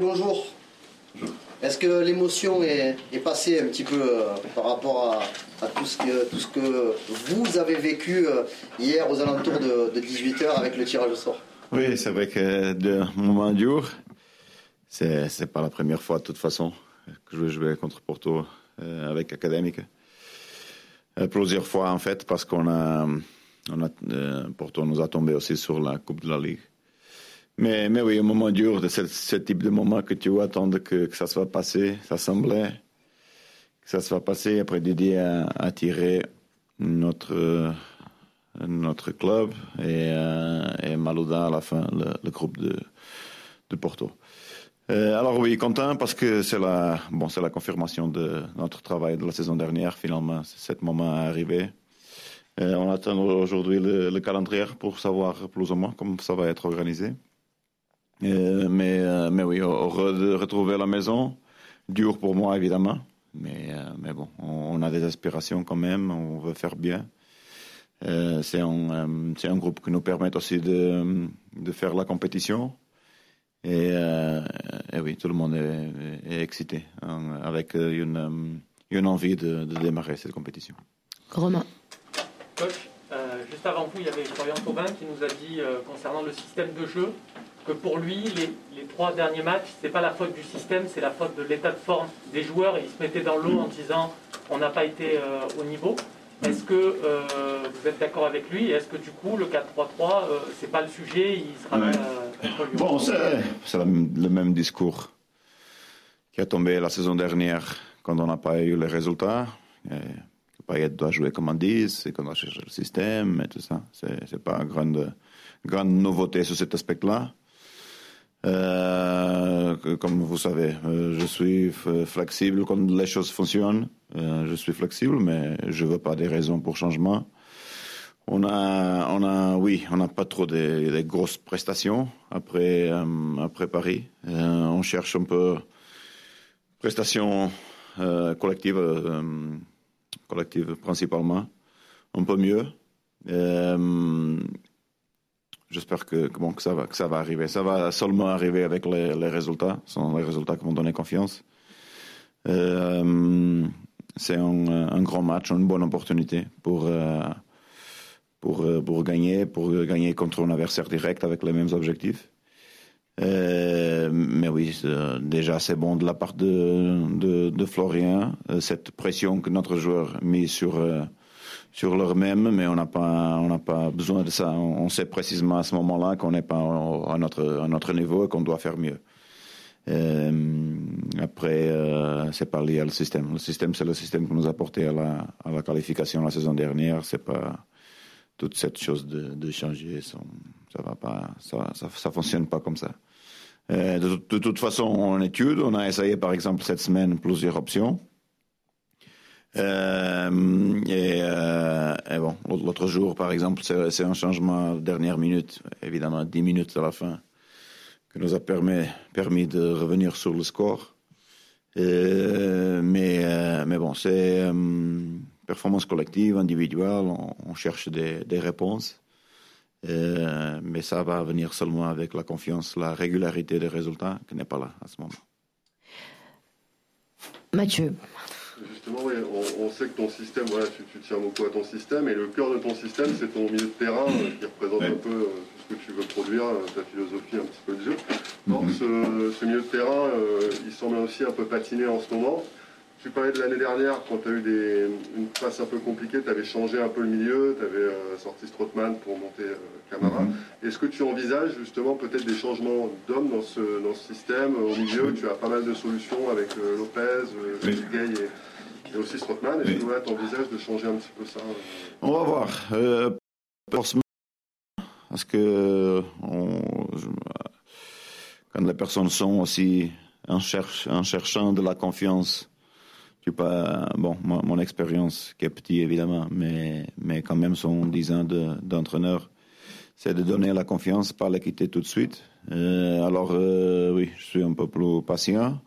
Bonjour. Est-ce que l'émotion est, passée un petit peu euh, par rapport à, tout, ce que, tout, ce que, vous avez vécu euh, hier aux alentours de, 18h avec le tirage au sort? Oui, c'est vrai que de moment dur. C'est, c'est pas la première fois de toute façon que je vais jouer contre Porto euh, avec Académique. plusieurs fois en fait parce qu'on a, on a Porto nous a tombé aussi sur la Coupe de la Ligue. Mais, mais oui, un moment dur de ce, type de moment que tu attends que, que ça soit passé, ça semblait que ça soit passé. Après, Didier a, a tiré notre, notre club et, euh, Malouda à la fin, le, groupe de, Porto. Euh, alors oui, content parce que c'est la, bon, la confirmation de notre travail de la saison dernière. Finalement, ce moment est arrivé. Euh, on attend aujourd'hui le, le calendrier pour savoir plus ou moins comment ça va être organisé. Euh, mais, euh, mais oui, heureux de retrouver la maison. Dur pour moi, évidemment. Mais, euh, mais bon, on, a des aspirations quand même, on veut faire bien. c'est un, un, groupe qui nous permet aussi de, de faire la compétition. Et, et, oui, tout le monde est, excité, hein, avec une, une envie de, de, démarrer cette compétition. Romain. Coach, juste avant vous, il y avait Florian Taubin qui nous a dit concernant le système de jeu que pour lui, les, trois derniers matchs, c'est pas la faute du système, c'est la faute de l'état de forme des joueurs. Et il se mettait dans l'eau en disant on n'a pas été euh, au niveau. Est-ce que euh, vous êtes d'accord avec lui? Est-ce que du coup, le 4-3-3, euh, c'est pas le sujet Il sera Bon, c'est le même discours qui a tombé la saison dernière quand on n'a pas eu les résultats. que Payet doit jouer comme on dit, c'est qu'on doit chercher le système et tout ça. C'est pas une grande, grande nouveauté sur cet aspect-là. Euh, comme vous savez, euh, je suis flexible quand les choses fonctionnent. Euh, je suis flexible, mais je veux pas des raisons pour changement. On a, on a, oui, on n'a pas trop de, grosses prestations après, après Paris. on cherche un peu prestations collectives, collectives principalement, un peu mieux. J'espère que, bon, que, ça va, que ça va arriver. Ça va seulement arriver avec les, résultats. Ce sont les résultats qui vont donner confiance. Euh, c'est un, grand match, une bonne opportunité pour, euh, pour, euh, pour, gagner, pour gagner contre un adversaire direct avec les mêmes objectifs. mais oui, déjà c'est bon de la part de, de, de Florian, cette pression que notre joueur met sur sur leur même, mais on n'a pas, on n'a pas besoin de ça. On, sait précisément à ce moment-là qu'on n'est pas à notre, à notre niveau et qu'on doit faire mieux. Euh, après, euh, c'est pas lié au système. Le système, c'est le système qui nous a porté à la, à la qualification la saison dernière. C'est pas toute cette chose de, de changer. Ça, va pas, ça, ça, ça fonctionne pas comme ça. Euh, de, de, toute façon, en étude, on a essayé par exemple cette semaine plusieurs options. Euh, et, euh, et, bon, l'autre jour, par exemple, c'est un changement dernière minute, évidemment 10 minutes à la fin, qui nous a permis, permis de revenir sur le score. Euh, mais, mais bon, c'est performance collective, individuelle, on, on cherche des, des réponses. mais ça va venir seulement avec la confiance, la régularité des résultats, qui n'est pas là à ce moment. Mathieu. Justement, oui, on, sait que ton système, voilà, tu, tiens beaucoup à ton système, et le cœur de ton système, c'est ton milieu de terrain euh, qui représente un peu euh, ce que tu veux produire, euh, ta philosophie, un petit peu de jeu. Or, mhm. ce, milieu de terrain, il semble aussi un peu patiné en ce moment. Tu parlais de l'année dernière, quand tu as eu des, une phase un peu compliquée, tu avais changé un peu le milieu, tu avais sorti Strootman pour monter Camara. Mhm. Est-ce que tu envisages justement peut-être des changements d'hommes dans ce, dans ce système Au milieu, tu as pas mal de solutions avec Lopez, oui. Gay et et aussi Strootman. Est-ce que tu envisages de changer un petit peu ça euh On va voir. Euh, parce que quand les personnes sont aussi en, cherchant de la confiance, bon, mon, expérience qui est petite évidemment, mais, quand même son 10 ans d'entraîneur, c'est de donner la confiance, pas la quitter tout de suite. Euh, alors oui, je suis un peu plus patient.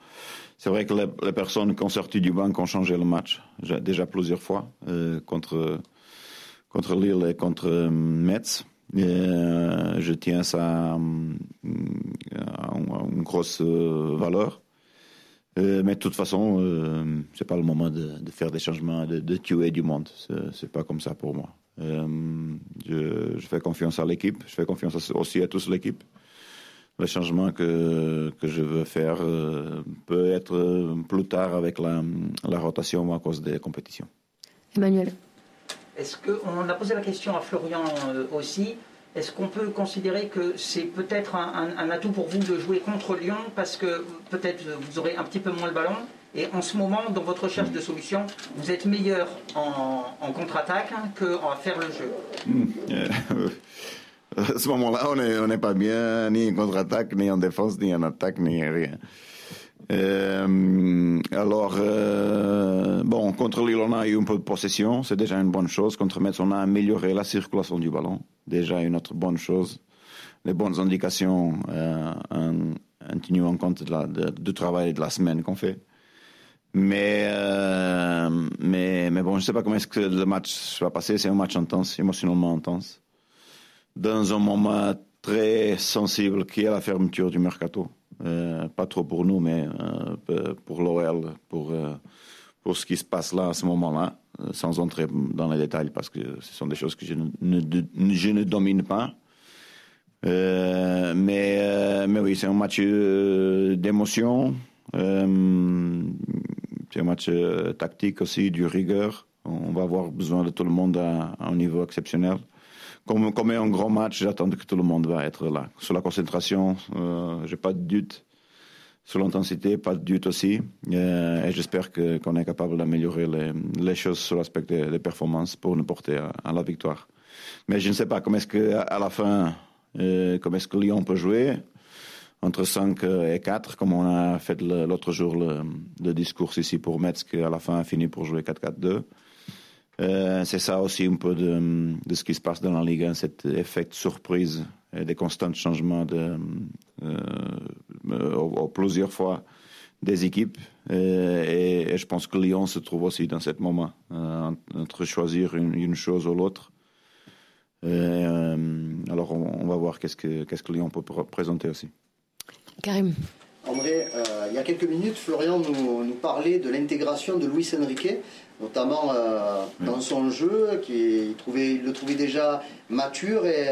C'est vrai que les, personnes qui ont sorti du banc ont changé le match déjà plusieurs fois euh, contre contre Lille et contre euh, Metz. je tiens ça à, une grosse valeur. mais de toute façon, c'est pas le moment de, faire des changements, de, tuer du monde. C'est pas comme ça pour moi. Je, fais confiance à l'équipe, je fais confiance aussi à tous l'équipe le changement que, que je veux faire euh, peut être euh, plus tard avec la, la rotation à cause des compétitions. Emmanuel. Est-ce qu'on a posé la question à Florian euh, aussi est-ce qu'on peut considérer que c'est peut-être un, un, atout pour vous de jouer contre Lyon parce que peut-être vous aurez un petit peu moins le ballon? Et en ce moment, dans votre recherche de solutions, vous êtes meilleur en, en contre-attaque qu'en faire le jeu hmm. à ce moment-là, on n'est pas bien ni en contre-attaque, ni en défense, ni en attaque, ni rien. Euh, alors, euh, bon, contre Lille, on a eu un peu de possession, c'est déjà une bonne chose. Contre Metz, on a amélioré la circulation du ballon, déjà une autre bonne chose. Les bonnes indications euh, en, en tenant compte du travail de la semaine qu'on fait. Mais, euh, mais, mais bon, je ne sais pas comment est-ce que le match va passer. C'est un match intense, émotionnellement intense dans un moment très sensible qui est la fermeture du mercato. Euh, pas trop pour nous, mais euh, pour l'OL, pour, euh, pour ce qui se passe là à ce moment-là, sans entrer dans les détails parce que ce sont des choses que je ne, domine pas. mais, mais oui, c'est un match d'émotion. c'est un match tactique aussi, du rigueur. On va avoir besoin de tout le monde à un niveau exceptionnel comme, comme un grand match, j'attends que tout le monde va être là. Sur la concentration, euh, j'ai pas de doute. Sur l'intensité, pas de doute aussi. Euh, et j'espère qu'on est capable d'améliorer les, choses sur l'aspect des, performances pour nous porter à, la victoire. Mais je ne sais pas comment est-ce que à la fin, euh, comment est-ce que Lyon peut jouer entre 5 et 4, comme on a fait l'autre jour le, le, discours ici pour Metz, qui à la fin a fini pour jouer 4-4-2. Euh, c'est ça aussi un peu de, de, ce qui se passe dans la Ligue 1, cet effet de surprise et des constants changements de, euh, plusieurs fois des équipes. Et, et, je pense que Lyon se trouve aussi dans ce moment, euh, entre choisir une, une chose ou l'autre. Euh, alors on, on, va voir qu'est-ce que, qu'est-ce que Lyon peut présenter aussi. Karim. André, il y a quelques minutes, Florian nous, nous parlait de l'intégration de Luis Enrique notamment euh, dans son jeu, qui trouvait, il le trouvait déjà mature et,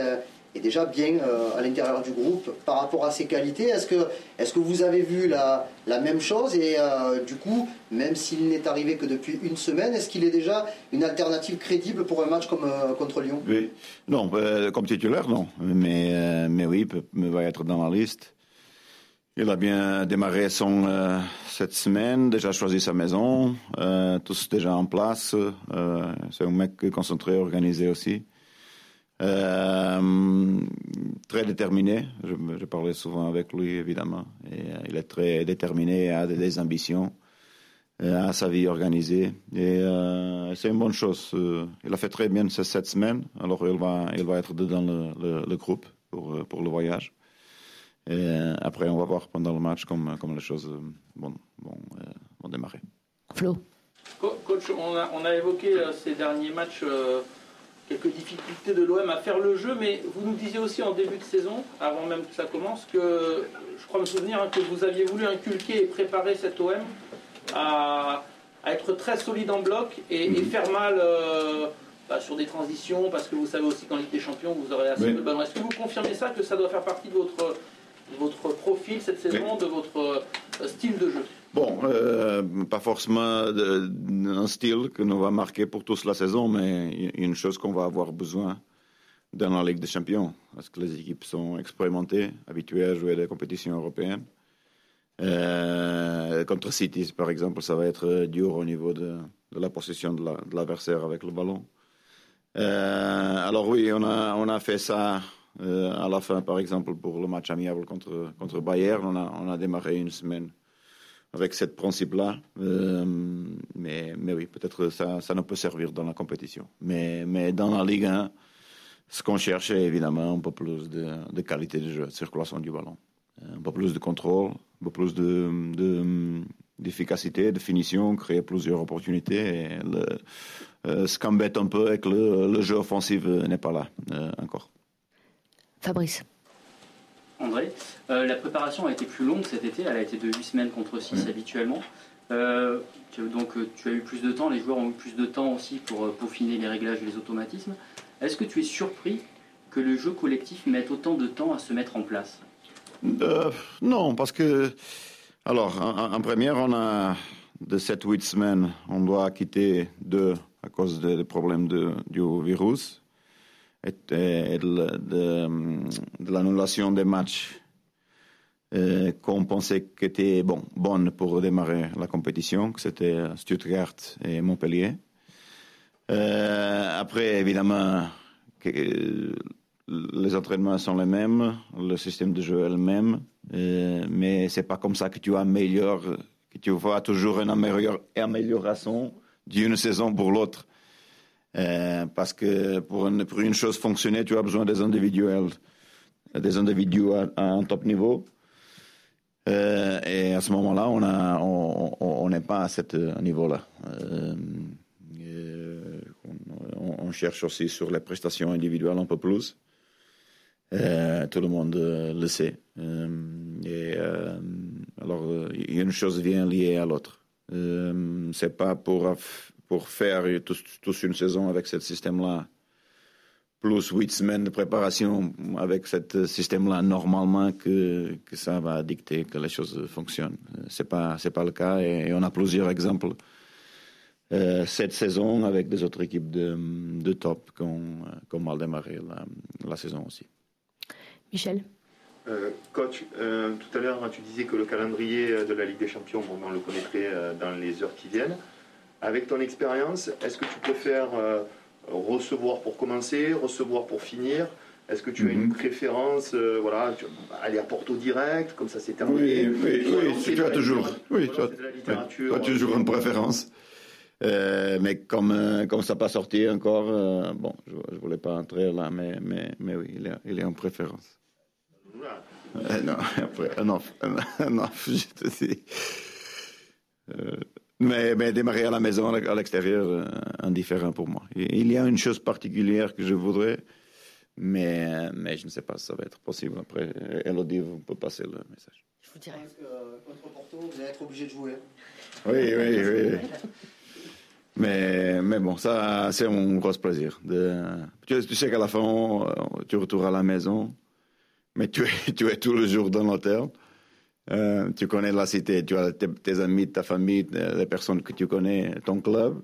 et déjà bien euh, à l'intérieur du groupe par rapport à ses qualités. Est-ce que, est que vous avez vu la, la même chose et euh, du coup, même s'il n'est arrivé que depuis une semaine, est-ce qu'il est déjà une alternative crédible pour un match comme contre Lyon? Oui, non, comme titulaire, non, mais, mais oui, il va être dans la liste. Il a bien démarré son, euh, cette semaine, déjà choisi sa maison, euh, tous déjà en place. Euh, c'est un mec concentré, organisé aussi. Euh, très déterminé, je, je, parlais souvent avec lui évidemment. Euh, il est très déterminé, a des, des ambitions, a sa vie organisée. Et c'est une bonne chose. il a fait très bien cette semaine, alors il va, il va être dans le, le, le groupe pour, pour le voyage. Et euh, après, on va voir pendant le match comme, comme les choses euh, vont, vont, euh, vont démarrer. Flo Coach, on a, on a évoqué ces derniers matchs quelques difficultés de l'OM à faire le jeu, mais vous nous disiez aussi en début de saison, avant même que ça commence, que je crois me souvenir hein, que vous aviez voulu inculquer et préparer cet OM à, à être très solide en bloc et, et mhm. faire mal euh, bah, sur des transitions, parce que vous savez aussi qu'en Ligue des Champions, vous aurez assez oui. de ballons. Est-ce que vous confirmez ça, que ça doit faire partie de votre votre profil cette saison, de votre euh, style de jeu? Bon, euh, pas forcément un style que nous va marquer pour tous la saison, mais une chose qu'on va avoir besoin dans la Ligue des Champions, parce que les équipes sont expérimentées, habituées à jouer des compétitions européennes. Euh, contre City, par exemple, ça va être dur au niveau de, de la possession de l'adversaire la, avec le ballon. Euh, alors oui, on a, on a fait ça à la fin, par exemple, pour le match amiable contre, contre Bayern, on a, on a démarré une semaine avec cette principe-là. Euh, mais, mais oui, peut-être ça, ça ne peut servir dans la compétition. Mais, mais dans la Ligue 1, ce qu'on cherche est évidemment un peu plus de, de, qualité de jeu, de circulation du ballon. Un peu plus de contrôle, un peu plus de, de d'efficacité, de finition, créer plusieurs opportunités. Et le, euh, ce un peu avec le, le jeu offensif n'est pas là euh, encore. Fabrice. André, euh, la préparation a été plus longue cet été, elle a été de 8 semaines contre 6 habituellement. Euh, tu- donc euh, tu as eu plus de temps, les joueurs ont eu plus de temps aussi pour euh, peaufiner les réglages et les automatismes. Est-ce que tu es surpris que le jeu collectif mette autant de temps à se mettre en place? Euh, non, parce que, alors, en, en première, on a de 7-8 semaines, on doit quitter deux à cause des problèmes de, du virus de, de- l'annulation des matchs euh, qu'on pensait qui étaient bon, bonnes pour démarrer la compétition, que c'était Stuttgart et Montpellier. Euh, après, évidemment, que- les entraînements sont les mêmes, le système de jeu est le même, euh, mais c'est pas comme ça que tu améliores, que tu vois toujours une amélior- amélioration d'une saison pour l'autre. Euh, parce que pour une, pour une chose fonctionner, tu as besoin des individuels, des individus à, un top niveau. Euh, et à ce moment-là, on n'est pas à ce niveau-là. Euh, on, cherche aussi sur les prestations individuelles un peu plus. Tout le monde le sait. Et alors, une chose vient liée à l'autre. C'est pas pour, pour faire tous, tous une saison avec ce système-là, plus huit semaines de préparation avec ce système-là, normalement, que, que ça va dicter que les choses fonctionnent. Euh, C'est pas, c'est pas le cas et, et on a plusieurs exemples euh, cette saison avec des autres équipes de, de top qui ont, qui ont mal démarré la, la saison aussi. Michel. Euh, coach, euh, tout à l'heure, tu disais que le calendrier de la Ligue des Champions, bon, on le connaîtrait dans les heures qui viennent. Avec ton expérience, est-ce que tu préfères euh, recevoir pour commencer, recevoir pour finir? Est-ce que tu as une Mhm. préférence euh, voilà, tu- aller à Porto direct, comme ça c'est terminé? Oui, tu as toujours- oui, ou tu as- as toujours une préférence. Euh, mais comme, euh, comme ça n'a pas sorti encore, euh, bon, je ne voulais pas entrer là, mais, mais, mais oui, il est, il est en préférence. Euh, non, après, un off, un, un off, je te dis. Euh, mais, démarrer à la maison, à l'extérieur, euh, indifférent pour moi. Il y a une chose particulière que je voudrais, mais, mais je ne sais pas si ça va être possible. Après, Elodie, vous peut passer le message. Je vous dirai. Que euh, contre Porto, vous allez être obligé de jouer. Oui, oui, oui. Mais, mais bon, ça, c'est mon gros plaisir. De, tu, tu sais qu'à la fin, on- tu retournes à la maison, mais tu es, tu es tout le jour dans l'hôtel. Euh, tu connais la cité, tu as tes, tes amis, ta famille, les personnes que tu connais, ton club,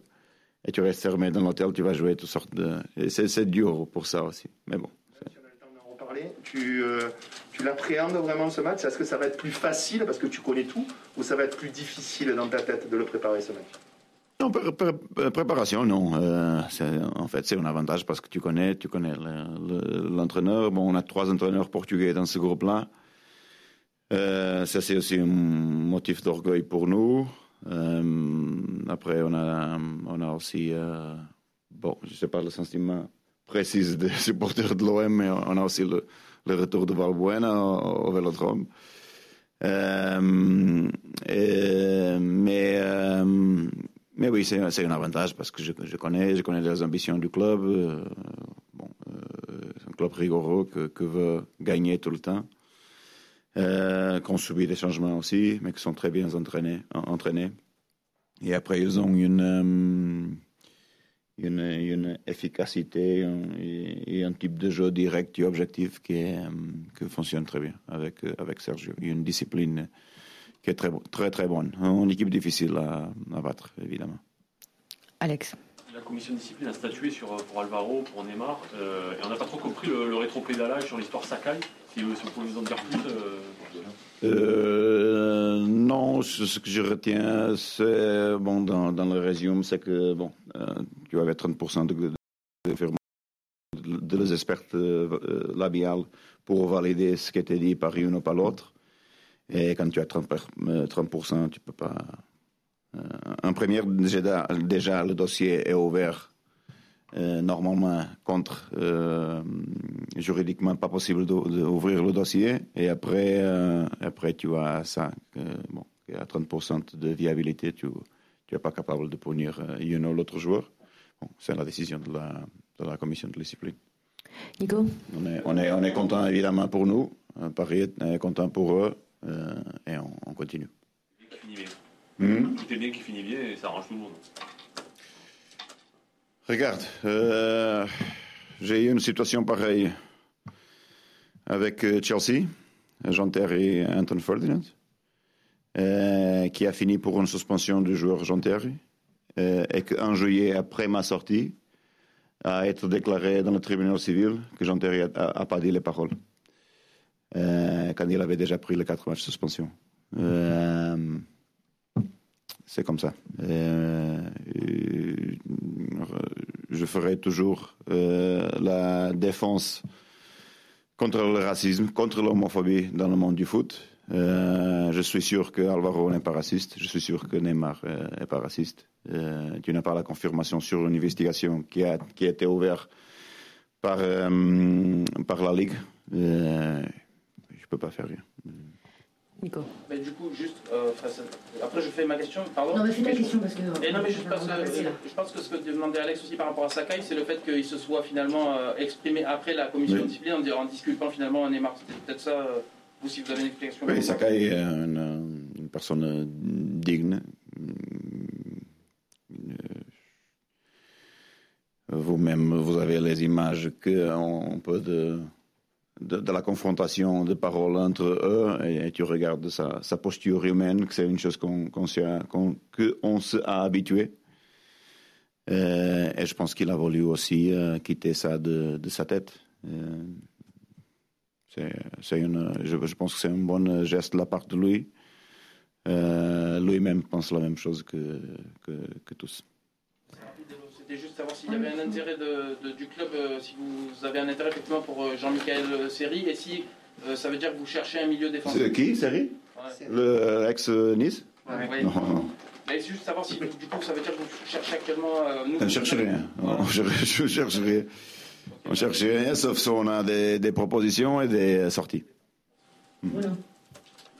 et tu restes fermé dans l'hôtel, tu vas jouer toutes sortes de. et C'est dur pour ça aussi. Mais bon. Si on a le temps d'en reparler, tu, euh, tu l'appréhendes vraiment ce match? Est-ce que ça va être plus facile parce que tu connais tout ou ça va être plus difficile dans ta tête de le préparer ce match? Non, pré- pré- préparation, non. Euh, en fait, c'est un avantage parce que tu connais, tu connais le- le- l'entraîneur. Bon, on a trois entraîneurs portugais dans ce groupe-là. Euh, ça, c'est aussi un motif d'orgueil pour nous. Euh, après, on a, aussi, euh, bon, je ne sais pas le sentiment précis des supporters de l'OM, mais on a aussi le, retour de Valbuena au, au Vélodrome. Mais, oui, c'est un avantage parce que je, connais, je connais les ambitions du club. c'est un club rigoureux que, que veut gagner tout le temps. Euh, qui ont subi des changements aussi, mais qui sont très bien entraînés. en- entraînés. Et après, ils ont une, euh, une, une efficacité un- et, et un type de jeu direct et objectif qui, est, euh, qui fonctionne très bien avec, euh, avec Sergio. Il y a une discipline qui est très, très, très bonne. Une équipe difficile à, à battre, évidemment. Alex. La commission de discipline a statué sur, pour Alvaro, pour Neymar, euh, et on n'a pas trop compris le, le rétropédalage sur l'histoire Sakai. Si, si vous euh, Euh, non, ce, que je retiens, c'est, bon, dans, dans le résumé, c'est que, bon, euh, tu avais 30% de, de, de, de les experts euh, euh, labiales pour valider ce qui était dit par une ou par l'autre. Et quand tu as 30%, per- euh, 30% tu peux pas. Euh, en première, déjà, le dossier est ouvert euh, normalement contre euh, juridiquement pas possible d'ouvrir le dossier et après euh, après tu as ça que, bon qui a 30% de viabilité tu tu es pas capable de punir euh, une ou l'autre joueur bon, c'est la décision de la de la commission de discipline Nico On est, on est, on est content évidemment pour nous. Paris est content pour eux. euh, et on, on continue. Qui finit bien. Hmm? Tout est bien qui finit bien et ça arrange tout le monde. Regarde, euh, j'ai eu une situation pareille avec euh, Chelsea, Jean Terry et Anton Ferdinand, euh, qui a fini pour une suspension du joueur Jean Terry, euh, et qu'un juillet après ma sortie, a été déclaré dans le tribunal civil que Jean Terry n'a pas dit les paroles, quand il avait déjà pris les quatre matchs de suspension. C'est comme ça. Euh, et, je ferai toujours euh, la défense contre le racisme, contre l'homophobie dans le monde du foot. Euh, je suis sûr que Alvaro n'est pas raciste. Je suis sûr que Neymar euh, n'est pas raciste. Euh, tu n'as pas la confirmation sur une investigation qui a, qui a été ouverte par, euh, par la Ligue. Euh, je peux pas faire rien. Nico. Mais du coup, juste, euh, après je fais ma question, pardon. Non, mais fais ta je- question parce que. Et non, mais juste parce on que là. je pense que ce que demandait Alex aussi par rapport à Sakai, c'est le fait qu'il se soit finalement euh, exprimé après la commission Oui. de discipline en, en disculpant finalement Neymar. C'était peut-être ça, euh, vous, si vous avez une explication. Oui, Sakai est une, une personne euh, digne. Euh, Vous-même, vous avez les images qu'on peut de, de, la confrontation de paroles entre eux et, tu regardes sa, posture humaine, que c'est une chose qu'on qu'on se a habitué. Euh, et je pense qu'il a voulu aussi euh, quitter ça de, de sa tête. Euh, c'est, je, pense que c'est un bon geste de la part de lui. Lui-même pense la même chose que, que tous. C'était juste savoir s'il y avait un intérêt de- de- du club, euh, si vous avez un intérêt effectivement pour euh, Jean-Michel Seri, et si euh, ça veut dire que vous cherchez un milieu défensif. C'est qui, Seri? Ouais. Le ex-Nice? Ouais. Non, non. Mais c'est juste savoir si du coup ça veut dire que vous cherchez actuellement. euh, nous, On ne cherche rien. On cherche, je cherche rien. On cherche rien, sauf si on a des, des propositions et des sorties.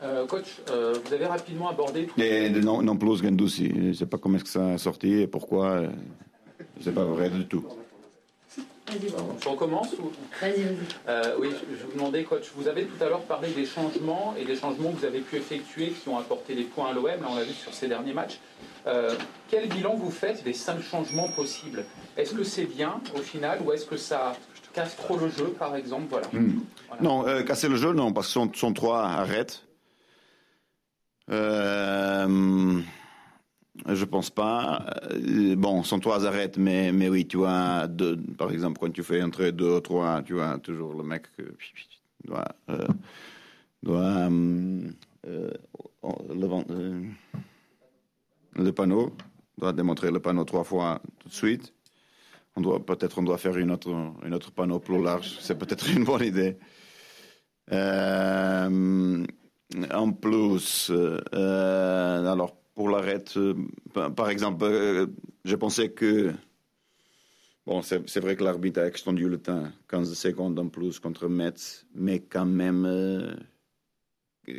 Euh, coach, euh, vous avez rapidement abordé tout Et de non, non plus Gendouzi. Je ne sais pas comment est-ce que ça a sorti et pourquoi. euh, C'est pas vrai du tout. Je recommence ou... Vas-y, vas-y. Euh, oui, je je vous demandais, coach, vous avez tout à l'heure parlé des changements et des changements que vous avez pu effectuer qui ont apporté des points à l'OM, là on l'a vu sur ces derniers matchs. Euh, quel bilan vous faites des cinq changements possibles? Est-ce que c'est bien au final ou est-ce que ça casse trop le jeu par exemple? Voilà. Hmm. Non, euh, casser le jeu, non, parce que son, son 3 arrête. Euh, je pense pas. Euh, Bon, son 3 arrête, mais, mais oui, tu vois, deux, par exemple, quand tu fais entrer 2 ou 3, tu vois, toujours le mec doit, euh, doit euh, euh, le, le panneau, doit démontrer le panneau trois fois tout de suite. On doit peut-être on doit faire une autre une autre panneau plus large. C'est peut-être une bonne idée. En plus, alors pour euh, par- exemple, euh, je pensais que bon, c'est vrai que l'arbitre a extendu le temps, 15 secondes en plus contre Metz, mais quand même euh,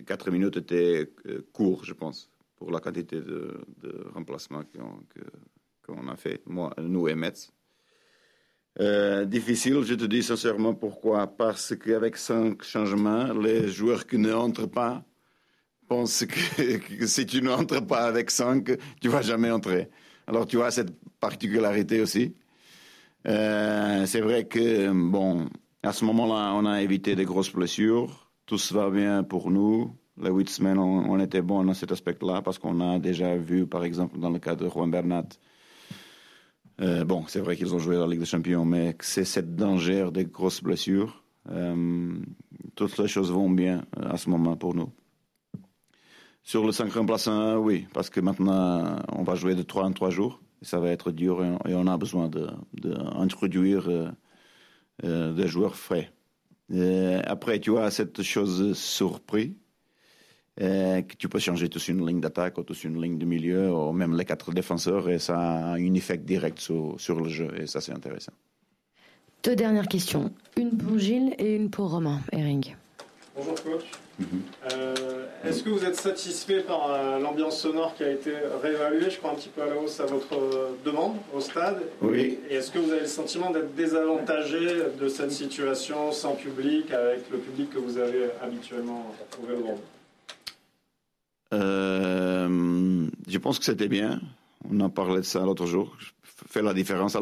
4 minutes étaient euh, court, je pense, pour la quantité de, de remplacements qu'on a fait, moi, nous et Metz. Euh, difficile, je te dis sincèrement pourquoi? Parce qu'avec cinq changements, les joueurs qui ne entrent pas pensent que, si tu n'entres pas avec cinq, tu vas jamais entrer. Alors tu as cette particularité aussi. Euh, c'est vrai que, bon, à ce moment-là, on a évité des grosses blessures. Tout se va bien pour nous. Les huit semaines, on, était bon dans cet aspect-là parce qu'on a déjà vu, par exemple, dans le cas de Juan Bernat, euh, bon, c'est vrai qu'ils ont joué la Ligue des Champions, mais c'est cette danger des grosses blessures. Euh, toutes les choses vont bien à ce moment pour nous. Sur le 5 remplaçant, oui, parce que maintenant, on va jouer de 3 en 3 jours. Et ça va être dur et on, a besoin d'introduire de, euh, des joueurs frais. Euh, après, tu as cette chose surprise. Euh, que tu peux changer tous une ligne d'attaque ou tous une ligne de milieu ou même les quatre défenseurs et ça a un effet direct sur, sur le jeu et ça c'est intéressant. Deux dernières questions. Une pour Gilles et une pour Romain Herring. Bonjour coach. Mhm. Euh, Est-ce que vous êtes satisfait par euh, l'ambiance sonore qui a été réévaluée, je crois un petit peu à la hausse à votre euh, demande au stade Oui. Et est-ce que vous avez le sentiment d'être désavantagé de cette situation sans public, avec le public que vous avez habituellement au Vélodrome Euh, je pense que c'était bien. On en parlait de ça l'autre jour. Fait la différence à